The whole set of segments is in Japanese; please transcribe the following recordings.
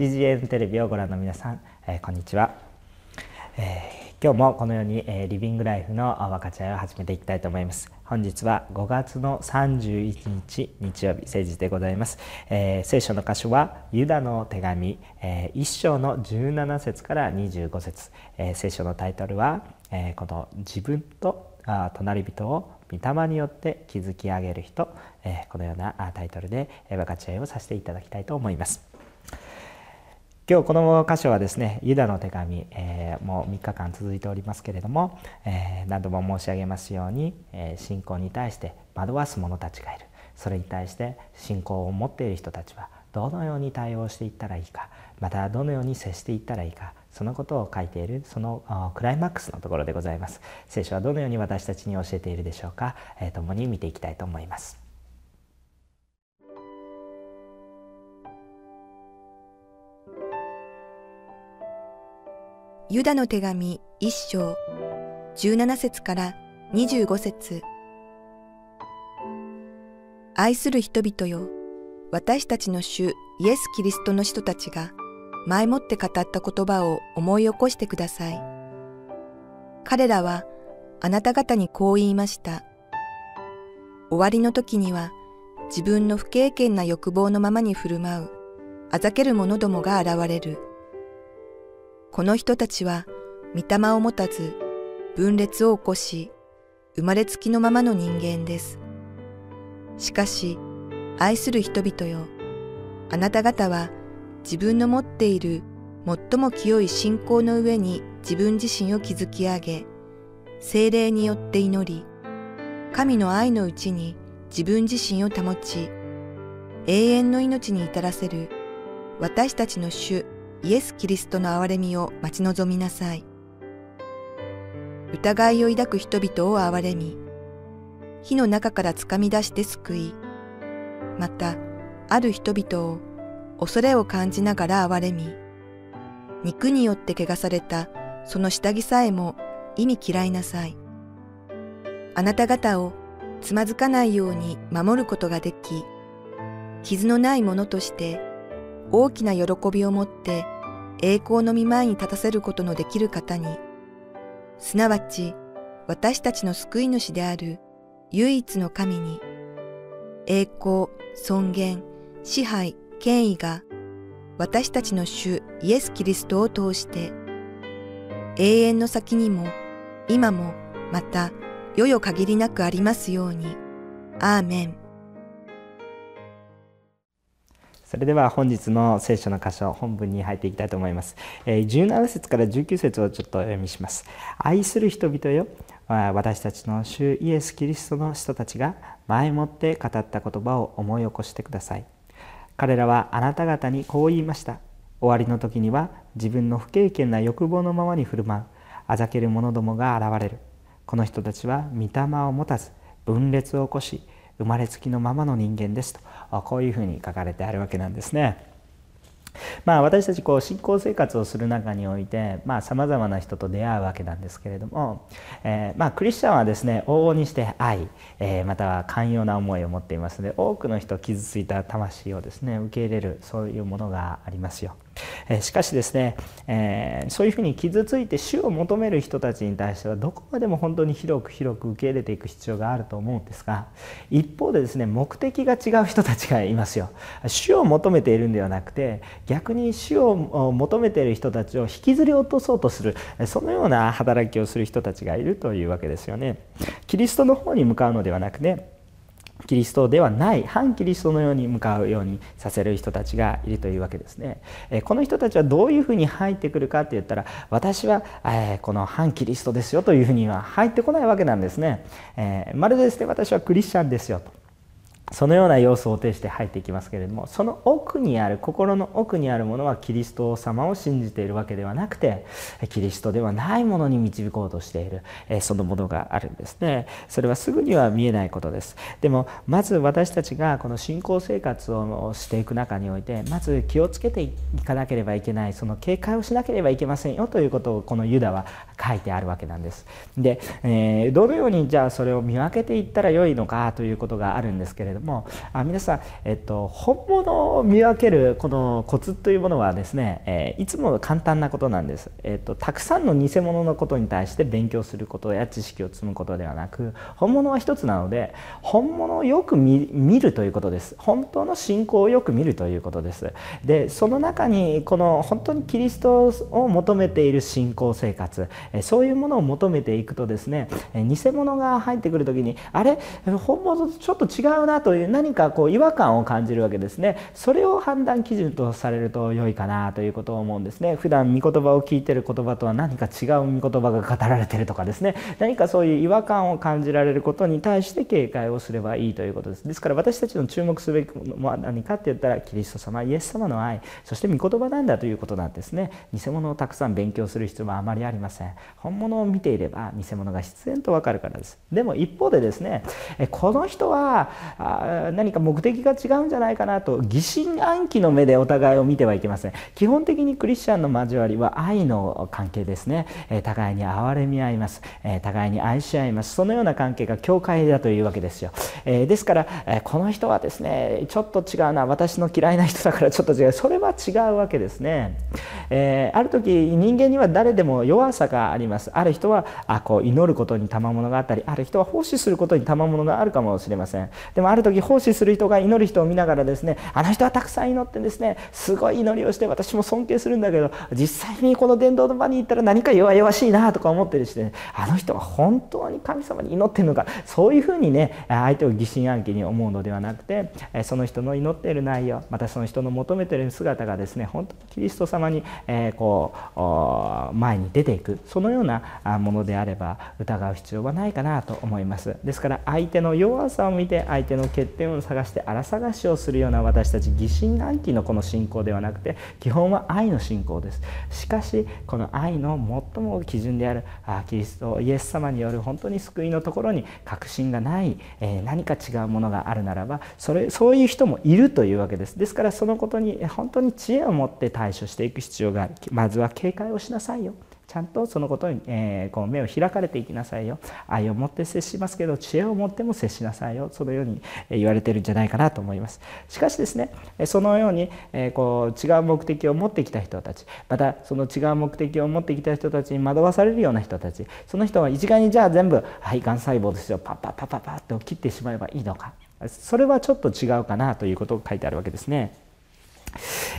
CGN テレビをご覧の皆さん、えー、こんにちは、えー、今日もこのように、えー、リビングライフの分かち合いを始めていきたいと思います。本日は5月の31日日曜日誠実でございます、えー、聖書の箇所はユダの手紙、えー、1章の17節から25節、えー、聖書のタイトルは、えー、この自分とあ隣人を御霊によって築き上げる人、えー、このようなタイトルで分かち合いをさせていただきたいと思います。今日この箇所はですねユダの手紙、えー、もう3日間続いておりますけれども、えー、何度も申し上げますように、えー、信仰に対して惑わす者たちがいる。それに対して信仰を持っている人たちはどのように対応していったらいいかまたどのように接していったらいいかそのことを書いているそのクライマックスのところでございます。聖書はどのように私たちに教えているでしょうか、えー、共に見ていきたいと思います。ユダの手紙一章17節から25節。愛する人々よ私たちの主イエス・キリストの人たちが前もって語った言葉を思い起こしてください。彼らはあなた方にこう言いました。終わりの時には自分の不経験な欲望のままに振る舞うあざける者どもが現れる。この人たちは、御霊を持たず、分裂を起こし、生まれつきのままの人間です。しかし、愛する人々よ、あなた方は自分の持っている最も清い信仰の上に自分自身を築き上げ、精霊によって祈り、神の愛のうちに自分自身を保ち、永遠の命に至らせる私たちの主イエス・キリストの憐れみを待ち望みなさい。疑いを抱く人々を憐れみ、火の中から掴み出して救い、また、ある人々を恐れを感じながら憐れみ、肉によって汚されたその下着さえも意味嫌いなさい。あなた方をつまずかないように守ることができ、傷のないものとして大きな喜びを持って栄光の御前に立たせることのできる方に、すなわち私たちの救い主である唯一の神に、栄光、尊厳、支配、権威が私たちの主イエス・キリストを通して、永遠の先にも今もまた世よ限りなくありますように。アーメン。それでは本日の聖書の箇所本文に入っていきたいと思います。17節から19節をちょっと読みします。愛する人々よ私たちの主イエス・キリストの人たちが前もって語った言葉を思い起こしてください。彼らはあなた方にこう言いました。終わりの時には自分の不経験な欲望のままに振る舞うあざける者どもが現れる。この人たちは御霊を持たず分裂を起こし生まれつきのままの人間ですとこういうふうに書かれてあるわけなんですね。まあ、私たちこう信仰生活をする中においてさまざ、まな人と出会うわけなんですけれども、え、まあ、クリスチャンはですね往々にして愛、え、または寛容な思いを持っていますので多くの人傷ついた魂をですね受け入れるそういうものがありますよ。しかしですね、えー、そういうふうに傷ついて主を求める人たちに対してはどこまでも本当に広く広く受け入れていく必要があると思うんですが一方でですね目的が違う人たちがいますよ。主を求めているんではなくて逆に主を求めている人たちを引きずり落とそうとするそのような働きをする人たちがいるというわけですよね。キリストの方に向かうのではなくて、キリストではない反キリストのように向かうようにさせる人たちがいるというわけですね。この人たちはどういうふうに入ってくるかって言ったら私はこの反キリストですよというふうには入ってこないわけなんですね。まるでですね私はクリスチャンですよと。そのような要素を呈して入っていきますけれどもその奥にある心の奥にあるものはキリスト様を信じているわけではなくてキリストではないものに導こうとしているそのものがあるんですね。それはすぐには見えないことです。でもまず私たちがこの信仰生活をしていく中においてまず気をつけていかなければいけないその警戒をしなければいけませんよということをこのユダは書いてあるわけなんです。で、えー、どのようにじゃあそれを見分けていったらよいのかということがあるんですけれどもどもあ皆さん、えっと、本物を見分けるこのコツというものはですね、えー、いつも簡単なことなんです、えっと、たくさんの偽物のことに対して勉強することや知識を積むことではなく本物は一つなので本物をよく見るということです。本当の信仰をよく見るということです。でその中にこの本当にキリストを求めている信仰生活そういうものを求めていくとですね偽物が入ってくる時にあれ？本物とちょっと違うなとという何かこう違和感を感じるわけですね。それを判断基準とされると良いかなということを思うんですね。普段御言葉を聞いてる言葉とは何か違う御言葉が語られてるとかですね。何かそういう違和感を感じられることに対して警戒をすればいいということです。ですから私たちの注目すべきものは何かって言ったらキリスト様イエス様の愛。そして御言葉なんだということなんですね。偽物をたくさん勉強する必要はあまりありません。本物を見ていれば偽物が必然とわかるからです。でも一方でですねこの人は何か目的が違うんじゃないかなと疑心暗鬼の目でお互いを見てはいけません。基本的にクリスチャンの交わりは愛の関係ですね。え互いに憐れみ合います。え互いに愛し合います。そのような関係が教会だというわけですよ。えですからえこの人はですねちょっと違うな。私の嫌いな人だからちょっと違う。それは違うわけですね。えある時人間には誰でも弱さがあります。ある人はあこう祈ることに賜物があったりある人は奉仕することに賜物があるかもしれません。でもある時奉仕する人が祈る人を見ながらですねあの人はたくさん祈ってですねすごい祈りをして私も尊敬するんだけど実際にこの伝道の場に行ったら何か弱々しいなとか思ってるし、ね、あの人は本当に神様に祈ってるのかそういうふうにね相手を疑心暗鬼に思うのではなくてその人の祈っている内容またその人の求めている姿がですね本当にキリスト様に、えこう前に出ていくそのようなものであれば疑う必要はないかなと思います。ですから相手の弱さを見て相手の欠点を探して荒探しをするような私たち疑心暗鬼のこの信仰ではなくて基本は愛の信仰です。しかしこの愛の最も基準であるあキリストイエス様による本当に救いのところに確信がない、えー、何か違うものがあるならばそれそういう人もいるというわけです。ですからそのことに本当に知恵を持って対処していく必要がある。まずは警戒をしなさいよ。ちゃんとそのことに、えー、こう目を開かれていきなさいよ。愛を持って接しますけど知恵を持っても接しなさいよ。そのように言われてるんじゃないかなと思います。しかしですねそのように、えー、こう違う目的を持ってきた人たちまたその違う目的を持ってきた人たちに惑わされるような人たちその人は一概にじゃあ全部「はいがん細胞ですよ。パッパッパッパッパッと切ってしまえばいいのか。それはちょっと違うかなということが書いてあるわけですね。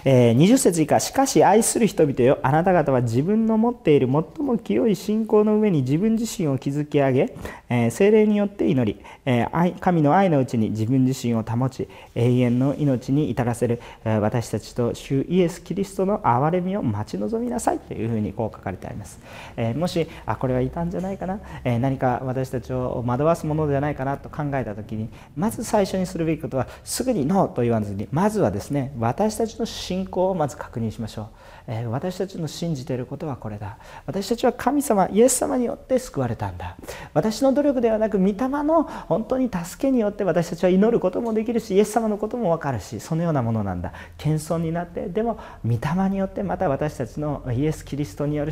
えー、20節以下しかし愛する人々よあなた方は自分の持っている最も清い信仰の上に自分自身を築き上げ、えー、精霊によって祈り、えー、愛神の愛のうちに自分自身を保ち永遠の命に至らせる、えー、私たちと主イエス・キリストの憐れみを待ち望みなさいというふうにこう書かれてあります、えー、もしあこれはいたんじゃないかな、えー、何か私たちを惑わすものではないかなと考えた時にまず最初にするべきことはすぐにノーと言わずにまずはですね私たちの信仰をまず確認しましょう、えー、私たちの信じていることはこれだ。私たちは神様イエス様によって救われたんだ。私の努力ではなく御霊の本当に助けによって私たちは祈ることもできるしイエス様のことも分かるしそのようなものなんだ。謙遜になってでも御霊によってまた私たちのイエス・キリストによる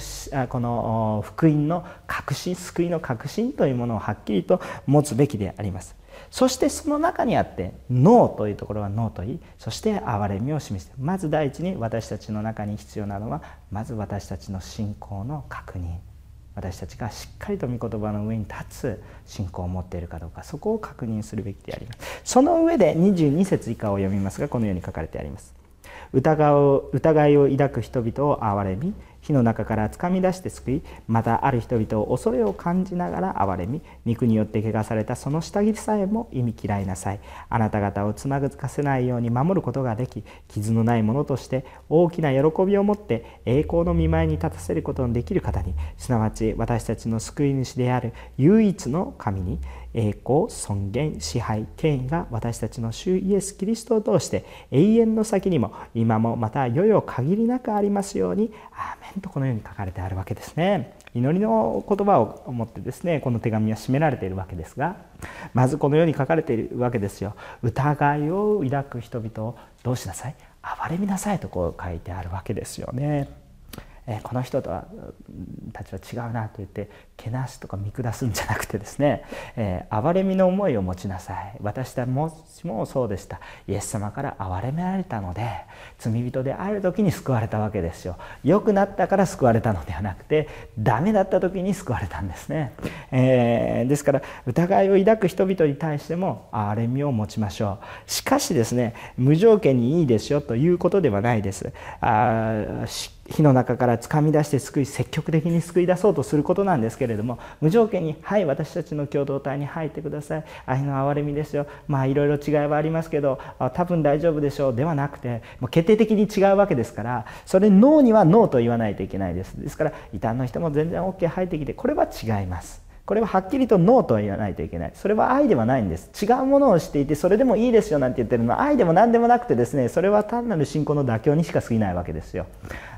この福音の確信救いの確信というものをはっきりと持つべきであります。そしてその中にあってノーというところはノーと言いそして憐れみを示してまず第一に私たちの中に必要なのはまず私たちの信仰の確認。私たちがしっかりと御言葉の上に立つ信仰を持っているかどうか。そこを確認するべきであります。その上で22節以下を読みますがこのように書かれてあります。疑う疑いを抱く人々を憐れみ火の中から掴み出して救いまたある人々を恐れを感じながら憐れみ肉によって汚されたその下着さえも意味嫌いなさい。あなた方をつまぐかせないように守ることができ傷のないものとして大きな喜びを持って栄光の見舞いに立たせることのできる方に。すなわち私たちの救い主である唯一の神に栄光尊厳支配権威が私たちの主イエス・キリストを通して永遠の先にも今もまた世々限りなくありますようにアーメン。とこのように書かれてあるわけですね。祈りの言葉を持ってですねこの手紙は締められているわけですがまずこのように書かれているわけですよ。疑いを抱く人々をどうしなさい？憐れみなさいとこう書いてあるわけですよね。えこの人とはたちは違うなと言ってけなすとか見下すんじゃなくてですね、えー、憐れみの思いを持ちなさい。私たちもそうでした。イエス様から憐れめられたので罪人である時に救われたわけですよ。良くなったから救われたのではなくてダメだった時に救われたんですね、えー、ですから疑いを抱く人々に対しても憐れみを持ちましょう。しかしですね無条件にいいですよということではないです。あ火の中からつかみ出して救い積極的に救い出そうとすることなんですけれども無条件に「はい私たちの共同体に入ってください。愛の憐れみですよ。まあいろいろ違いはありますけど多分大丈夫でしょう」ではなくてもう決定的に違うわけですからそれノーにはノーと言わないといけないです。ですから異端の人も全然 OK 入ってきてこれは違います。これははっきりとノーとは言わないといけない。それは愛ではないんです。違うものをしていてそれでもいいですよなんて言ってるの。は愛でも何でもなくてですねそれは単なる信仰の妥協にしか過ぎないわけですよ。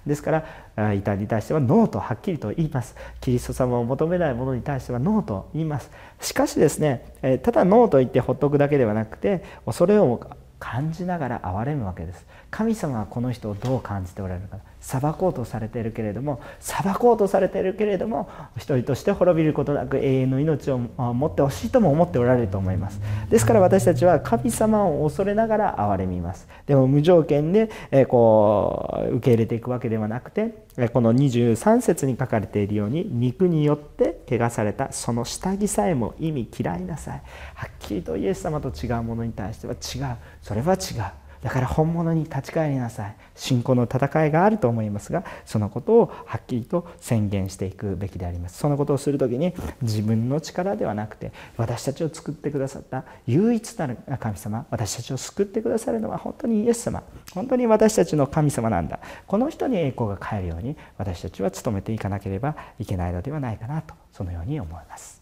ですから異端に対してはノーとはっきりと言います。キリスト様を求めないものに対してはノーと言います。しかしですねただノーと言ってほっとくだけではなくて恐れを感じながら憐れむわけです。神様はこの人をどう感じておられるか。裁こうとされているけれども裁こうとされているけれども一人として滅びることなく永遠の命を持ってほしいとも思っておられると思います。ですから私たちは神様を恐れながら憐れみます。でも無条件でこう受け入れていくわけではなくてこの23節に書かれているように肉によって汚されたその下着さえも意味嫌いなさい。はっきりとイエス様と違うものに対しては違う。それは違う。だから本物に立ち返りなさい。信仰の戦いがあると思いますがそのことをはっきりと宣言していくべきであります。そのことをする時に自分の力ではなくて私たちを作ってくださった唯一なる神様私たちを救ってくださるのは本当にイエス様。本当に私たちの神様なんだ。この人に栄光が返るように私たちは努めていかなければいけないのではないかなとそのように思います。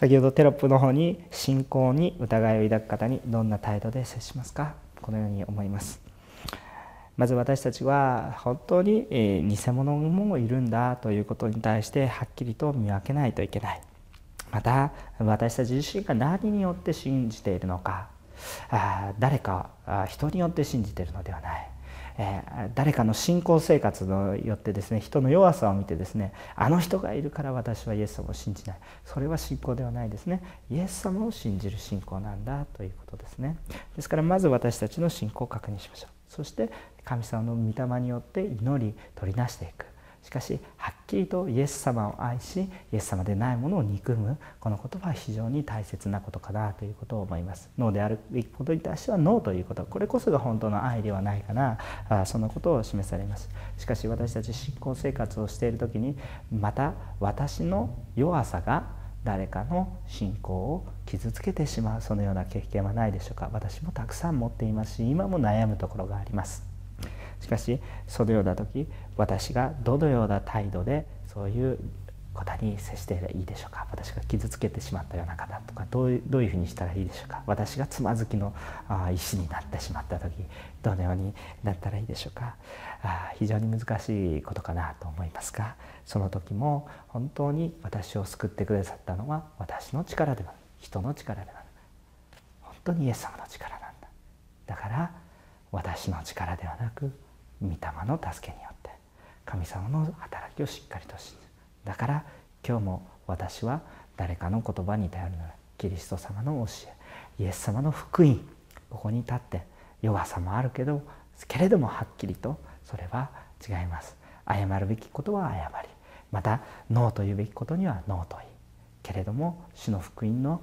先ほどテロップの方に信仰に疑いを抱く方にどんな態度で接しますか？このように思います。まず私たちは本当に偽物もいるんだということに対してはっきりと見分けないといけない。また私たち自身が何によって信じているのか誰か人によって信じているのではない。え、誰かの信仰生活によってですね人の弱さを見てですねあの人がいるから私はイエス様を信じない。それは信仰ではないですね。イエス様を信じる信仰なんだということですね。ですからまず私たちの信仰を確認しましょう。そして神様の御霊によって祈り取りなしていく。しかしはっきりとイエス様を愛しイエス様でないものを憎むこのことは非常に大切なことかなということを思います。ノーであるべきことに対してはノーということ。これこそが本当の愛ではないかな。あそのことを示されます。しかし私たち信仰生活をしている時にまた私の弱さが誰かの信仰を傷つけてしまう。そのような経験はないでしょうか。私もたくさん持っていますし今も悩むところがあります。しかしそのような時私がどのような態度でそういう方に接していいでしょうか？私が傷つけてしまったような方とかどういうどういうふうにしたらいいでしょうか？私がつまずきの石になってしまった時どのようになったらいいでしょうか？あ非常に難しいことかなと思いますがその時も本当に私を救ってくださったのは私の力では人の力ではない。本当にイエス様の力なんだ。だから私の力ではなく御霊の助けによって神様の働きをしっかりと信じるだから今日も私は誰かの言葉に頼るのはキリスト様の教えイエス様の福音ここに立って弱さもあるけどけれどもはっきりとそれは違います。謝るべきことは謝りまたノーと言うべきことにはノーと言いけれども主の福音の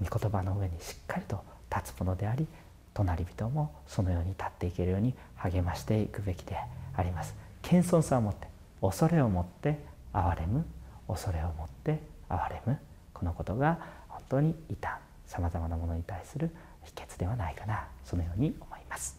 御言葉の上にしっかりと立つものであり隣人もそのように立っていけるように励ましていくべきであります謙遜さを持って恐れを持って憐れむ恐れを持って憐れむこのことが本当に異端さまざまなものに対する秘訣ではないかなそのように思います。